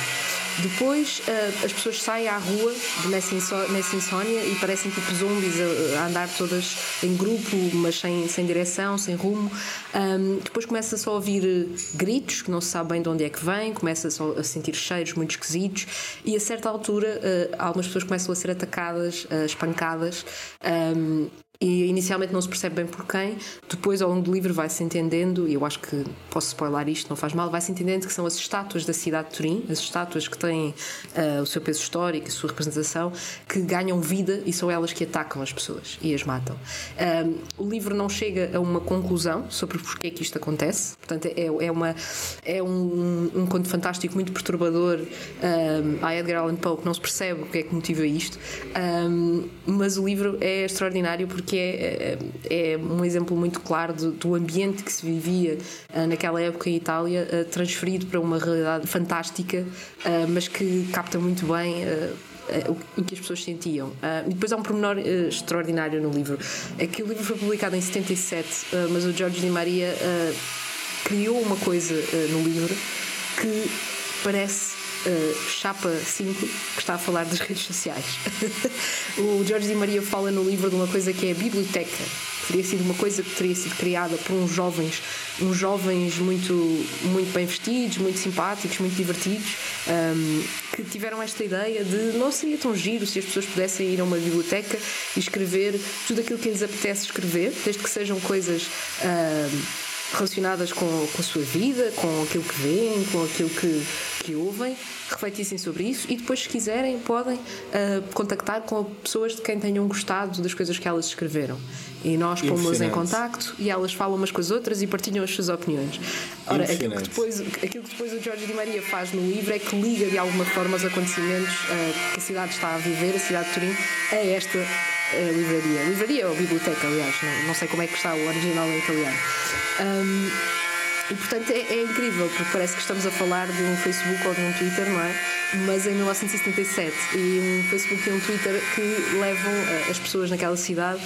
Depois uh, as pessoas saem à rua nessa, insónia e parecem tipo zombies a, andar todas em grupo, mas sem, sem direção, sem rumo. Um, depois começa só a ouvir gritos que não se sabe bem de onde é que vêm, começa só a sentir cheiros muito esquisitos e a certa altura uh, algumas pessoas começam a ser atacadas, uh, espancadas. E inicialmente não se percebe bem por quem, depois ao longo do livro vai-se entendendo, e eu acho que posso spoiler isto, não faz mal, vai-se entendendo que são as estátuas da cidade de Turim, as estátuas que têm uh, o seu peso histórico, a sua representação, que ganham vida e são elas que atacam as pessoas e as matam. Um, o livro não chega a uma conclusão sobre porquê é que isto acontece, portanto é, é, uma, é um, um conto fantástico muito perturbador. Um, a Edgar Allan Poe, que não se percebe o que é que motiva isto, um, mas o livro é extraordinário porque que é, é, é um exemplo muito claro do, do ambiente que se vivia uh, naquela época em Itália, uh, transferido para uma realidade fantástica, uh, mas que capta muito bem o que as pessoas sentiam. Uh, depois há um pormenor uh, extraordinário no livro. É que o livro foi publicado em 77, uh, mas o Jorge Di Maria criou uma coisa no livro que parece uh, Chapa 5, que está a falar das redes sociais. o Jorge Di Maria fala no livro de uma coisa que é a biblioteca. Teria sido uma coisa que teria sido criada por uns jovens, uns jovens muito, muito bem vestidos, muito simpáticos, muito divertidos, um, ehm, que tiveram esta ideia de não seria tão giro se as pessoas pudessem ir a uma biblioteca e escrever tudo aquilo que lhes apetece escrever, desde que sejam coisas. Uh, relacionadas com, com a sua vida, com aquilo que veem, com aquilo que, que ouvem, refletissem sobre isso e depois, se quiserem, podem uh, contactar com pessoas de quem tenham gostado das coisas que elas escreveram. E nós pomos-las em contacto e elas falam umas com as outras e partilham as suas opiniões. Ora, aquilo que, depois, aquilo que depois o Jorge Di Maria faz no livro é que liga de alguma forma os acontecimentos uh, que a cidade está a viver, a cidade de Turim, a esta uh, livraria. Livraria ou biblioteca, aliás, não, não sei como é que está o original em italiano. Um, e portanto é, é, incrível, porque parece que estamos a falar de um Facebook ou de um Twitter, não é? Mas em 1977. E um Facebook e um Twitter que levam uh, as pessoas naquela cidade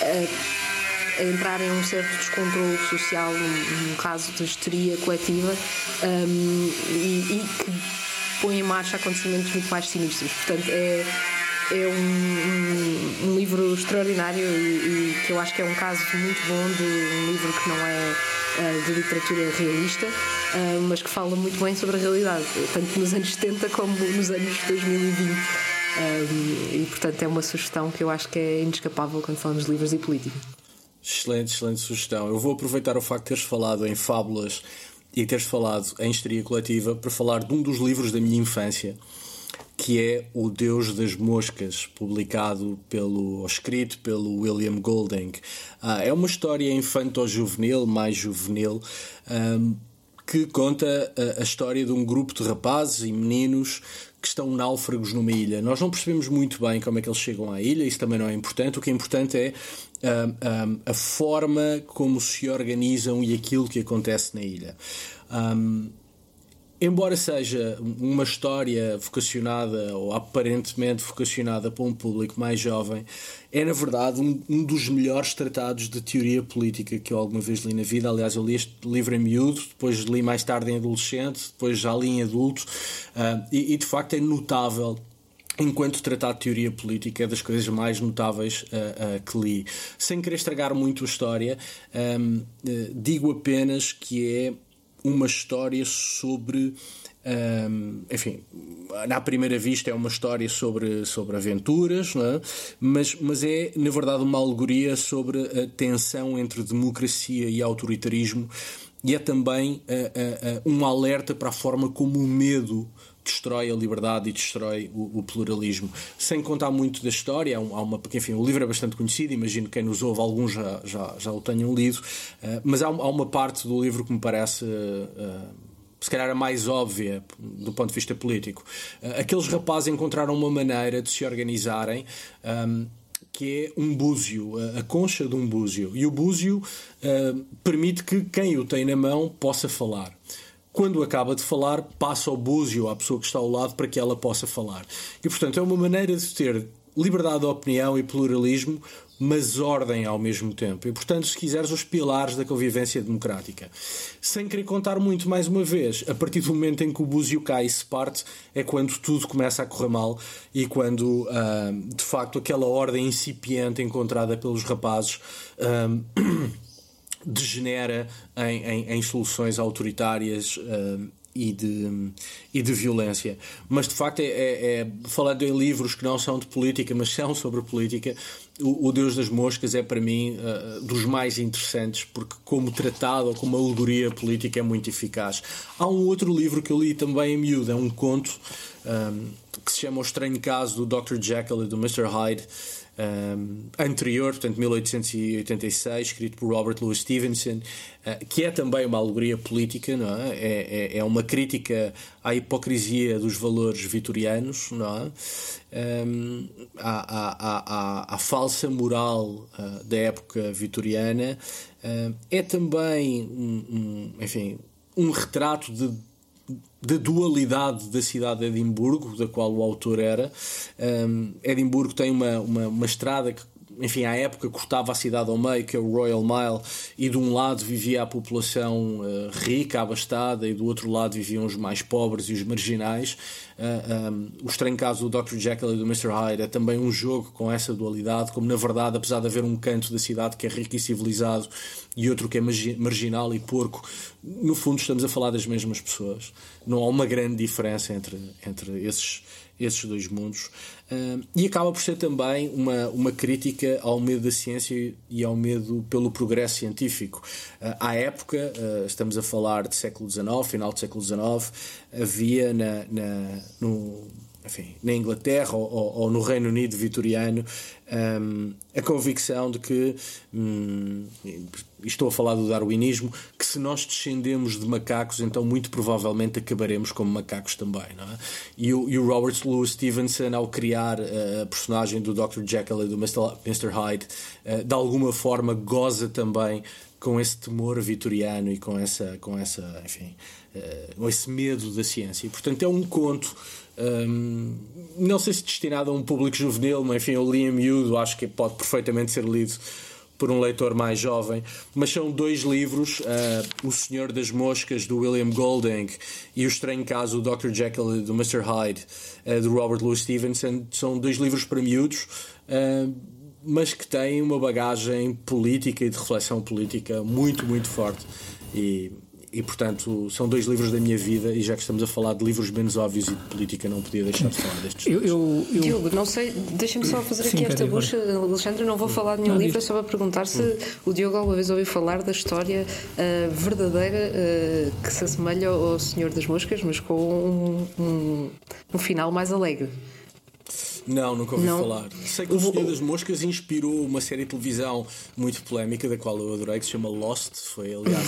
a, a entrarem em um certo descontrole social, num, num caso de histeria coletiva, um, e, e, que põe em marcha acontecimentos muito mais sinistros. Portanto, é é um, um, um, livro extraordinário e, e, que eu acho que é um caso muito bom de um livro que não é uh, de literatura realista, uh, mas que fala muito bem sobre a realidade, tanto nos anos 70 como nos anos 2020. Um, eh, e portanto é uma sugestão que eu acho que é inescapável quando falamos de livros e política. Excelente, excelente sugestão. Eu vou aproveitar o facto de teres falado em fábulas e teres falado em histeria coletiva para falar de um dos livros da minha infância que é O Deus das Moscas, publicado pelo, escrito pelo William Golding. Ah, é uma história infanto-juvenil, mais juvenil, um, que conta a, a, história de um grupo de rapazes e meninos que estão náufragos numa ilha. Nós não percebemos muito bem como é que eles chegam à ilha, isso também não é importante. O que é importante é um, um, a forma como se organizam e aquilo que acontece na ilha. Um, embora seja uma história vocacionada ou aparentemente vocacionada para um público mais jovem, é na verdade um, um, dos melhores tratados de teoria política que eu alguma vez li na vida. Aliás, eu li este livro em miúdo, depois li mais tarde em adolescente, depois já li em adulto, uh, e, e de facto é notável enquanto tratado de teoria política, é das coisas mais notáveis uh, uh, que li. Sem querer estragar muito a história, um, uh, digo apenas que é uma história sobre. Um, enfim, na primeira vista é uma história sobre, sobre aventuras, é? mas, mas é, na verdade, uma alegoria sobre a tensão entre democracia e autoritarismo e é também uh, uh, uh, um alerta para a forma como o medo destrói a liberdade e destrói o, o, pluralismo. Sem contar muito da história, há, uma, enfim, o livro é bastante conhecido, imagino que quem nos ouve, alguns já, já, já o tenham lido, uh, mas há, há, uma parte do livro que me parece. Uh, se calhar a mais óbvia do ponto de vista político. Aqueles rapazes encontraram uma maneira de se organizarem um, que é um búzio, a concha de um búzio. E o búzio permite que quem o tem na mão possa falar quando acaba de falar, passa o búzio à pessoa que está ao lado para que ela possa falar. E, portanto, é uma maneira de ter liberdade de opinião e pluralismo, mas ordem ao mesmo tempo. E, portanto, se quiseres, os pilares da convivência democrática. Sem querer contar muito mais uma vez, a partir do momento em que o búzio cai e se parte, é quando tudo começa a correr mal e quando, uh, de facto, aquela ordem incipiente encontrada pelos rapazes. Uh, degenera em, em, em soluções autoritárias uh, e, de, e de violência. Mas de facto, é, é, é, falando em livros que não são de política, mas são sobre política, o, o Deus das Moscas é para mim uh, dos mais interessantes, porque, como tratado ou como alegoria política, é muito eficaz. Há um outro livro que eu li também em miúdo, é um conto um, ehm, que se chama O Estranho Caso do Dr. Jekyll e do Mr. Hyde um, anterior, portanto 1886, escrito por Robert Louis Stevenson, uh, que é também uma alegoria política, não é? É, é? é, uma crítica à hipocrisia dos valores vitorianos, não é? Um, à, à, à, à, falsa moral uh, da época vitoriana. Uh, é também um, um, enfim, um retrato de da dualidade da cidade de Edimburgo, da qual o autor era. Um, Edimburgo tem uma, uma, uma estrada que enfim, à época cortava a cidade ao meio, que é o Royal Mile, e de um lado vivia a população uh, rica, abastada, e do outro lado viviam os mais pobres e os marginais. Uh, eh, um, o estranho caso do Dr. Jekyll e do Mr. Hyde é também um jogo com essa dualidade, como na verdade, apesar de haver um canto da cidade que é rico e civilizado e outro que é marginal e porco, no fundo estamos a falar das mesmas pessoas. Não há uma grande diferença entre, entre esses esses dois mundos. E acaba por ser também uma, uma crítica ao medo da ciência e ao medo pelo progresso científico. Uh, à época, uh, estamos a falar de século XIX, final do século XIX, havia na, na no, enfim, na Inglaterra ou, ou, ou, no Reino Unido vitoriano um, a convicção de que, um, estou a falar do darwinismo, que se nós descendemos de macacos, então muito provavelmente acabaremos como macacos também. É? e, o, e o Robert Louis Stevenson, ao criar a personagem do Dr. Jekyll e do Mr. Hyde, uh, de alguma forma goza também com esse temor vitoriano e com essa, com essa enfim, uh, com esse medo da ciência. E, portanto, é um conto um, não sei se destinado a um público juvenil, mas enfim, eu li em miúdo, acho que pode perfeitamente ser lido por um leitor mais jovem, mas são dois livros, uh, O Senhor das Moscas, do William Golding, e O Estranho Caso do Dr. Jekyll e do Mr. Hyde, uh, do Robert Louis Stevenson. São dois livros para miúdos, uh, mas que têm uma bagagem política e de reflexão política muito, muito forte. E e portanto são dois livros da minha vida e já que estamos a falar de livros menos óbvios e de política não podia deixar de falar destes eu, eu, eu... Diogo, não sei deixa-me só fazer Sim, aqui esta bucha Alexandre, não vou falar de nenhum não, livro, é só para perguntar se hum. o Diogo alguma vez ouviu falar da história uh, verdadeira uh, que se assemelha ao Senhor das Moscas mas com um, um, um final mais alegre não, nunca ouvi não. falar. Sei que o Senhor das Moscas inspirou uma série de televisão muito polémica, da qual eu adorei, que se chama Lost. Foi, aliás,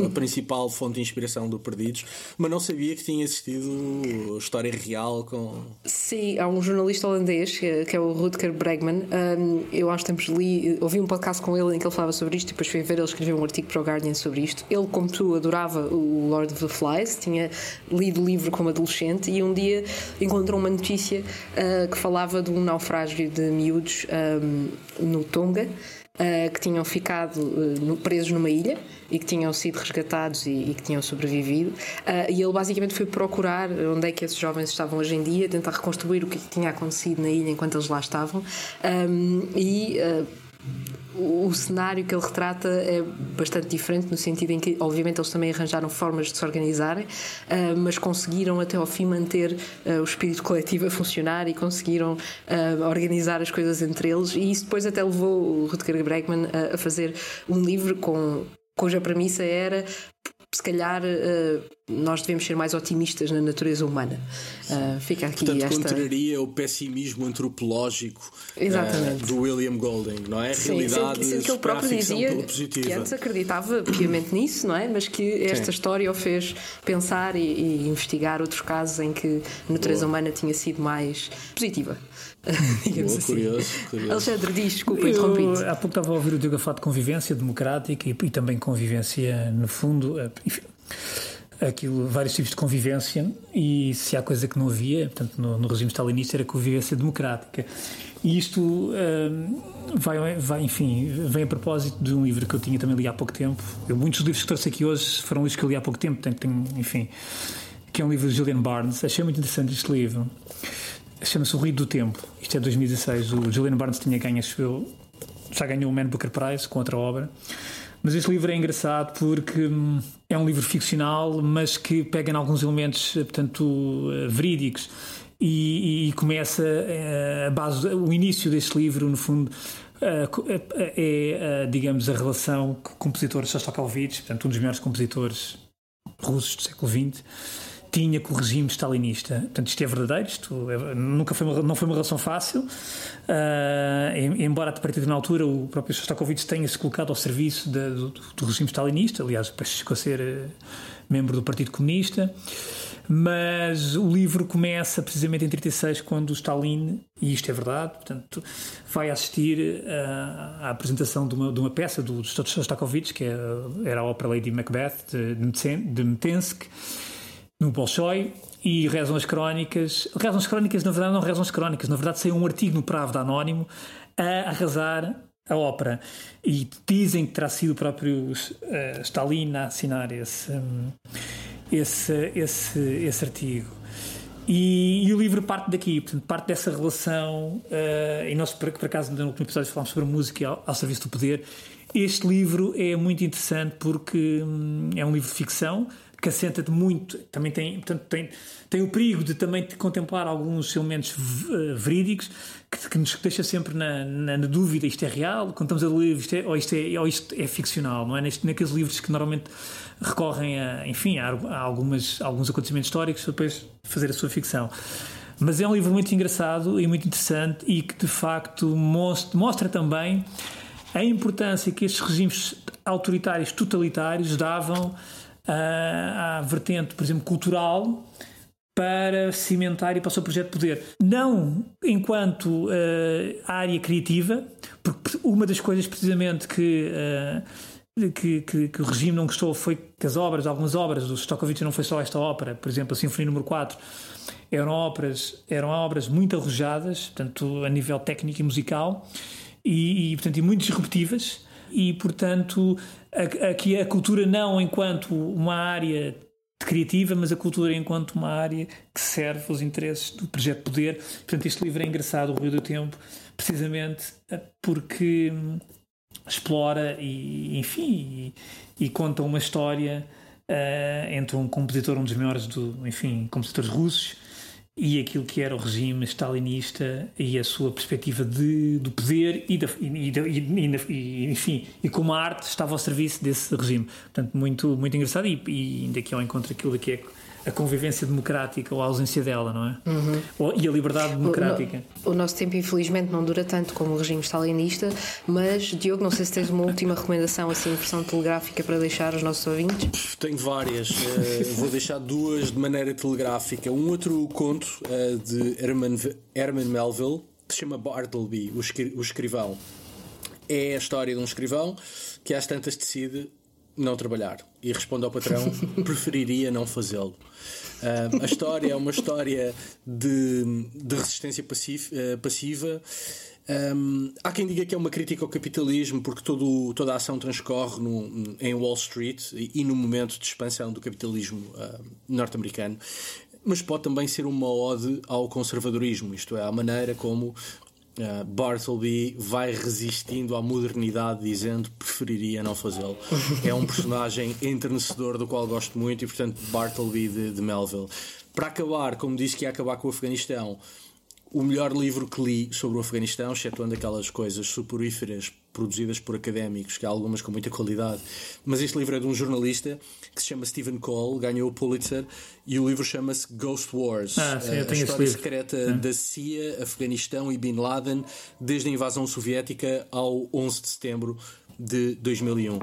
a, a, principal fonte de inspiração do Perdidos, mas não sabia que tinha existido história real com. Sim, há um jornalista holandês que é o Rutger Bregman. Um, eu há uns tempos li, ouvi um podcast com ele em que ele falava sobre isto, e depois fui ver, ele escreveu um artigo para o Guardian sobre isto. Ele, como tu, adorava o Lord of the Flies, tinha lido o livro como adolescente e um dia encontrou uma notícia uh, que falava de um naufrágio de miúdos um, no Tonga. Uh, que tinham ficado uh, presos numa ilha e que tinham sido resgatados e, e que tinham sobrevivido. Uh, e ele basicamente foi procurar onde é que esses jovens estavam hoje em dia, tentar reconstruir o que tinha acontecido na ilha enquanto eles lá estavam. Um, e o, cenário que ele retrata é bastante diferente, no sentido em que, obviamente, eles também arranjaram formas de se organizarem, uh, mas conseguiram até ao fim manter uh, o espírito coletivo a funcionar e conseguiram uh, organizar as coisas entre eles. E isso depois até levou o Rutger Bregman a fazer um livro com cuja premissa era se calhar uh, nós devemos ser mais otimistas na natureza humana. Uh, fica aqui Portanto, esta... contraria o pessimismo antropológico uh, do William Golding, não é? Sim, Realidade sendo, que ele próprio dizia que antes acreditava piamente nisso, não é? Mas que esta Sim. história o fez pensar e, e, investigar outros casos em que a natureza Boa. humana tinha sido mais positiva. Boa, assim. curioso, curioso. Alexandre, diz, desculpa, interrompi Há pouco estava a ouvir o Diogo a falar de convivência democrática e, e também convivência, no fundo, eh, enfim, aquilo, vários tipos de convivência e se há coisa que não havia, portanto, no, no regime stalinista era convivência democrática. E isto uh, vai, vai, enfim, vem a propósito de um livro que eu tinha também li há pouco tempo. Eu, muitos dos livros que trouxe aqui hoje foram livros que eu li há pouco tempo, portanto, tenho, enfim, que é um livro de Julian Barnes. Achei muito interessante este livro. Chama-se O Ruído do Tempo. Isto é 2016. O Julian Barnes tinha ganho, já ganhou o Man Booker Prize com outra obra. Mas este livro é engraçado porque hum, é um livro ficcional, mas que pega em alguns elementos, portanto, eh, verídicos. E, e começa eh, a base, o início deste livro, no fundo, eh, é, digamos, a relação com o compositor Shostakovich, portanto, um dos melhores compositores russos do século XX tinha com o regime stalinista. Portanto, isto é verdadeiro, isto é, nunca foi uma, não foi uma relação fácil, uh, embora a partir de na altura o próprio Shostakovich tenha-se colocado ao serviço de, do, do, regime stalinista, aliás, depois chegou a ser uh, membro do Partido Comunista. Mas o livro começa precisamente em 36, quando o Stalin, e isto é verdade, portanto, vai assistir uh, à apresentação de uma, de uma peça do Shostakovich, que é, era a ópera Lady Macbeth de, de Mtensky, no Bolshoi e rezam as crónicas. Rezam as crónicas, na verdade, não rezam as crónicas, na verdade, saiu um artigo no Pravda Anónimo a arrasar a ópera. E dizem que terá sido o próprio uh, Stalin a assinar esse, um, esse, esse, esse artigo. E, e, o livro parte daqui, portanto, parte dessa relação. Uh, e nós, por, por acaso, no último episódio falámos sobre música ao, ao serviço do poder este livro é muito interessante porque hum, é um livro de ficção que assenta-te muito, também tem, portanto, tem, tem o perigo de também contemplar alguns elementos eh, verídicos que, que nos deixa sempre na, na, na, dúvida, isto é real, estamos a ler isto é, ou, isto é, ou isto é ficcional, não é? Neste, naqueles livros que normalmente recorrem a, enfim, a, a algumas, alguns acontecimentos históricos para depois fazer a sua ficção. Mas é um livro muito engraçado e muito interessante e que de facto mostra, mostra também a importância que estes regimes autoritários totalitários davam à, à vertente, por exemplo, cultural para cimentar e para o seu projeto de poder. Não enquanto uh, área criativa, porque uma das coisas precisamente que, uh, que, que, que, o regime não gostou foi que as obras, algumas obras do Stokowitz não foi só esta ópera, por exemplo, a Sinfonia número 4, eram óperas, eram obras muito arrojadas, portanto, a nível técnico e musical, e, e portanto, e muito disruptivas, e portanto aqui a cultura não enquanto uma área criativa, mas a cultura enquanto uma área que serve os interesses do projeto de poder. Portanto, este livro é engraçado, O Rio do Tempo, precisamente eh, porque hum, explora e, enfim, e, e conta uma história uh, entre um compositor, um dos maiores, do, enfim, compositores russos, e aquilo que era o regime stalinista e a sua perspectiva de, do poder e, da, e, e, e, enfim e como a arte estava ao serviço desse regime. Portanto muito muito engraçado e, e ainda aqui ao encontro aquilo que é a convivência democrática ou a ausência dela, não é? Uhum. e a liberdade democrática. O, o, nosso tempo, infelizmente, não dura tanto como o regime stalinista, mas, Diogo, não sei se tens uma última recomendação, assim, versão telegráfica para deixar aos nossos ouvintes. Tenho várias. Uh, vou deixar duas de maneira telegráfica. Um outro conto uh, de Herman, Herman Melville, que se chama Bartleby, o, escri o escrivão. É a história de um escrivão que às tantas decide não trabalhar e responde ao patrão preferiria não fazê-lo. Uh, a história é uma história de, de resistência passiva. Uh, passiva. Um, há quem diga que é uma crítica ao capitalismo porque todo, toda a ação transcorre no, em Wall Street e, e, no momento de expansão do capitalismo uh, norte-americano mas pode também ser uma ode ao conservadorismo, isto é, à maneira como Uh, Bartleby vai resistindo à modernidade, dizendo preferiria não fazê-lo. é um personagem entrenecedor do qual gosto muito e, portanto, Bartleby de, de Melville. Para acabar, como disse que ia acabar com o Afeganistão, o melhor livro que li sobre o Afeganistão, excetuando aquelas coisas soporíferas produzidas por académicos, que há algumas com muita qualidade, mas este livro é de um jornalista que se chama Stephen Cole, ganhou o Pulitzer, e o livro chama-se Ghost Wars ah, sim, a história secreta é. da CIA, Afeganistão e Bin Laden, desde a invasão soviética ao 11 de setembro de 2001.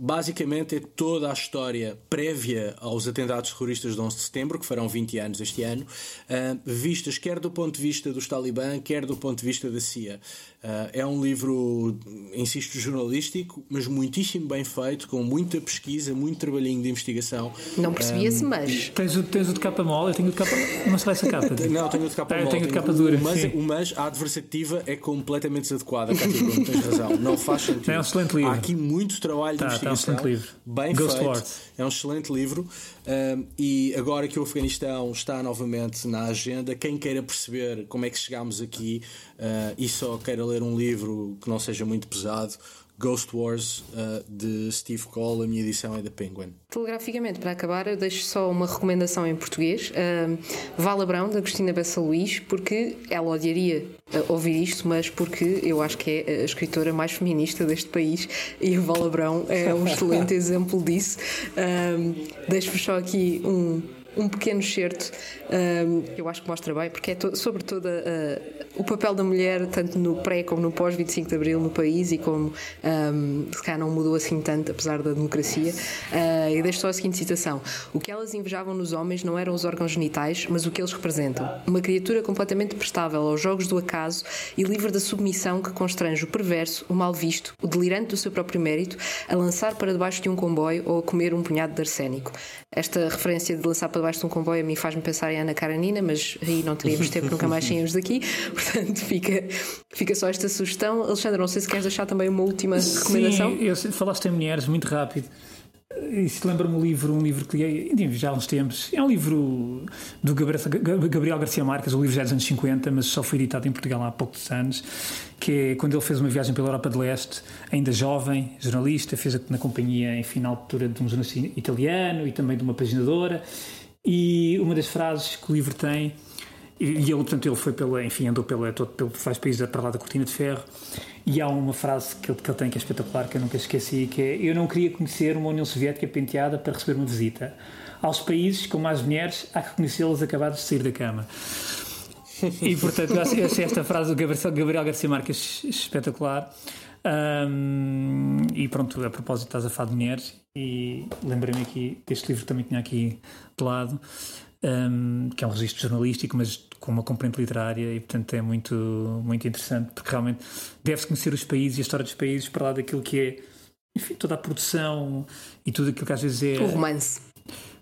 Basicamente é toda a história prévia aos atentados terroristas de 11 de setembro, que farão 20 anos este ano, uh, vistas quer do ponto de vista dos talibã, quer do ponto de vista da CIA. Uh, é um livro, insisto, jornalístico, mas muitíssimo bem feito, com muita pesquisa, muito trabalhinho de investigação. Não percebia-se, um, mas. Tens o, tens o de capa mole, eu tenho o de capa. Não sei essa capa. Não, tenho o de capa ah, mole. Tenho o de capa dura. O mas, o mas, a adversativa é completamente desadequada, Cátia, tens razão. Não faz sentido. É um excelente livro. Há aqui muito trabalho tá, de investigação. Tá um livro. Bem Ghost feito. Wars. É um excelente livro. Um, e agora que o Afeganistão está novamente na agenda, quem queira perceber como é que chegámos aqui uh, e só queira ler um livro que não seja muito pesado, Ghost Wars uh, de Steve Cole, a minha edição é da Penguin. Telegraficamente, para acabar, eu deixo só uma recomendação em português: uh, Vala Brão, da Agostina Bessa Luís, porque ela odiaria uh, ouvir isto, mas porque eu acho que é a escritora mais feminista deste país e a Vala Brão é um excelente exemplo disso. Deixo-vos só aqui um um pequeno excerto um, que eu acho que mostra bem, porque é sobre todo uh, o papel da mulher, tanto no pré como no pós-25 de Abril no país e como um, se calhar não mudou assim tanto, apesar da democracia. Uh, e deixo só a seguinte citação: O que elas invejavam nos homens não eram os órgãos genitais, mas o que eles representam. Uma criatura completamente prestável aos jogos do acaso e livre da submissão que constrange o perverso, o mal visto, o delirante do seu próprio mérito, a lançar para debaixo de um comboio ou a comer um punhado de arsénico. Esta referência de lançar para debaixo de um comboio a mim faz-me pensar em Ana Karanina, mas aí não teríamos tempo, nunca mais saímos daqui. Portanto, fica, fica só esta sugestão. Alexandre, não sei se queres deixar também uma última recomendação. Sim, eu, falaste em mulheres muito rápido. Isso lembra-me um livro, um livro que li já há uns tempos. É um livro do Gabriel Garcia Marques, o livro já é dos anos 50, mas só foi editado em Portugal há poucos anos. Que é quando ele fez uma viagem pela Europa de Leste, ainda jovem, jornalista, fez na companhia, enfim, na altura de um jornalista italiano e também de uma paginadora. E uma das frases que o livro tem e ele, portanto, ele foi pela, enfim, andou pela, todo, pelo vários países para lá da cortina de ferro. E há uma frase que ele, que ele tem que é espetacular, que eu nunca esqueci, que é Eu não queria conhecer uma União Soviética penteada para receber uma visita. Aos países com mais mulheres, há que conhecê-las acabadas de sair da cama. E, portanto, eu achei esta frase do Gabriel, Gabriel Garcia Marques espetacular. Um, e pronto, a propósito, estás a falar de mulheres, e lembrei-me aqui deste livro também tinha aqui de lado um, que é um registro jornalístico, mas com uma componente literária e, portanto, é muito, muito interessante, porque realmente deve-se conhecer os países e a história dos países para lá daquilo que é, enfim, toda a produção e tudo aquilo que às vezes é. O romance.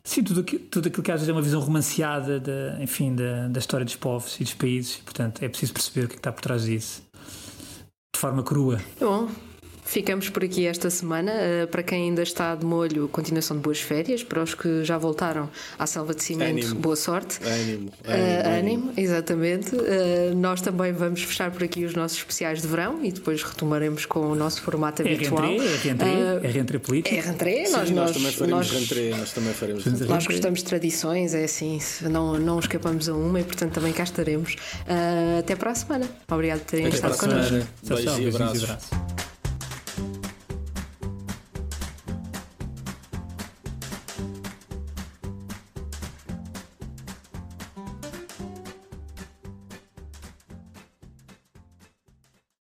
Sim, tudo, tudo aquilo que às vezes é uma visão romanceada da, enfim, da, da história dos povos e dos países, e, portanto, é preciso perceber o que, é que está por trás disso de forma crua. Bom, Ficamos por aqui esta semana. Uh, para quem ainda está de molho, continuação de boas férias. Para os que já voltaram à selva de cimento, ânimo. boa sorte. Ânimo, ânimo, uh, ânimo exatamente. Uh, nós também vamos fechar por aqui os nossos especiais de verão e depois retomaremos com o nosso formato habitual. É rentré, é rentré político. É rentré, nós, nós, nós, também faremos nós, rentré, nós também faremos rentré. Nós gostamos de tradições, é assim, não, não escapamos a uma e portanto também cá estaremos. até para a semana. Obrigado por terem até estado connosco. Beijos e abraços.